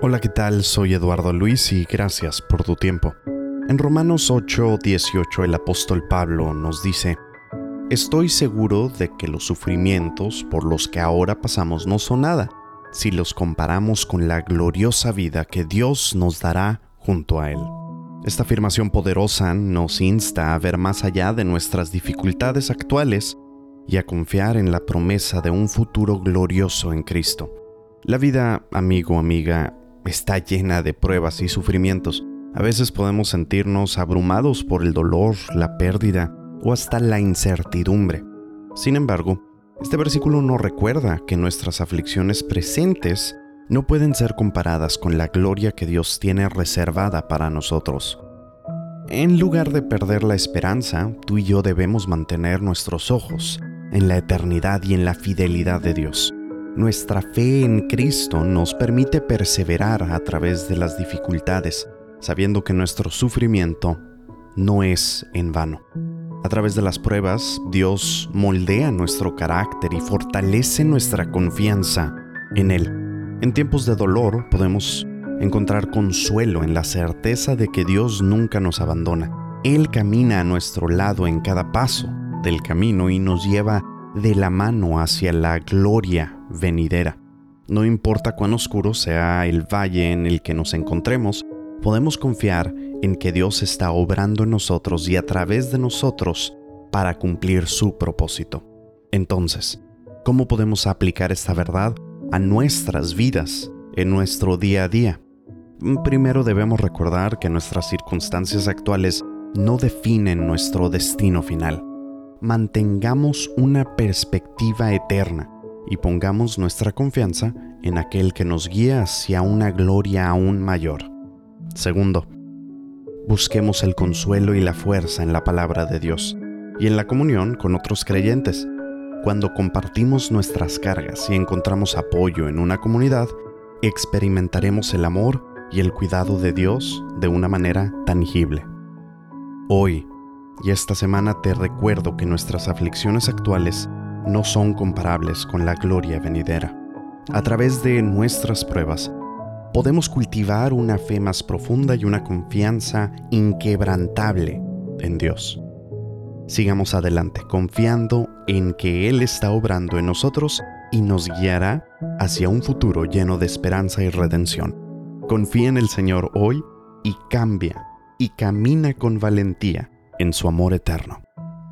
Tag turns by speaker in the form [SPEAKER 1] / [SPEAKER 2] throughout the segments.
[SPEAKER 1] Hola, ¿qué tal? Soy Eduardo Luis y gracias por tu tiempo. En Romanos 8, 18 el apóstol Pablo nos dice, Estoy seguro de que los sufrimientos por los que ahora pasamos no son nada, si los comparamos con la gloriosa vida que Dios nos dará junto a Él. Esta afirmación poderosa nos insta a ver más allá de nuestras dificultades actuales y a confiar en la promesa de un futuro glorioso en Cristo. La vida, amigo, amiga, está llena de pruebas y sufrimientos. A veces podemos sentirnos abrumados por el dolor, la pérdida o hasta la incertidumbre. Sin embargo, este versículo nos recuerda que nuestras aflicciones presentes no pueden ser comparadas con la gloria que Dios tiene reservada para nosotros. En lugar de perder la esperanza, tú y yo debemos mantener nuestros ojos en la eternidad y en la fidelidad de Dios. Nuestra fe en Cristo nos permite perseverar a través de las dificultades, sabiendo que nuestro sufrimiento no es en vano. A través de las pruebas, Dios moldea nuestro carácter y fortalece nuestra confianza en Él. En tiempos de dolor podemos encontrar consuelo en la certeza de que Dios nunca nos abandona. Él camina a nuestro lado en cada paso del camino y nos lleva de la mano hacia la gloria venidera. No importa cuán oscuro sea el valle en el que nos encontremos, podemos confiar en que Dios está obrando en nosotros y a través de nosotros para cumplir su propósito. Entonces, ¿cómo podemos aplicar esta verdad a nuestras vidas, en nuestro día a día? Primero debemos recordar que nuestras circunstancias actuales no definen nuestro destino final. Mantengamos una perspectiva eterna y pongamos nuestra confianza en aquel que nos guía hacia una gloria aún mayor. Segundo, busquemos el consuelo y la fuerza en la palabra de Dios y en la comunión con otros creyentes. Cuando compartimos nuestras cargas y encontramos apoyo en una comunidad, experimentaremos el amor y el cuidado de Dios de una manera tangible. Hoy y esta semana te recuerdo que nuestras aflicciones actuales no son comparables con la gloria venidera. A través de nuestras pruebas, podemos cultivar una fe más profunda y una confianza inquebrantable en Dios. Sigamos adelante confiando en que Él está obrando en nosotros y nos guiará hacia un futuro lleno de esperanza y redención. Confía en el Señor hoy y cambia y camina con valentía en su amor eterno.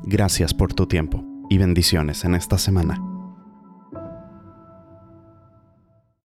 [SPEAKER 1] Gracias por tu tiempo y bendiciones en esta semana.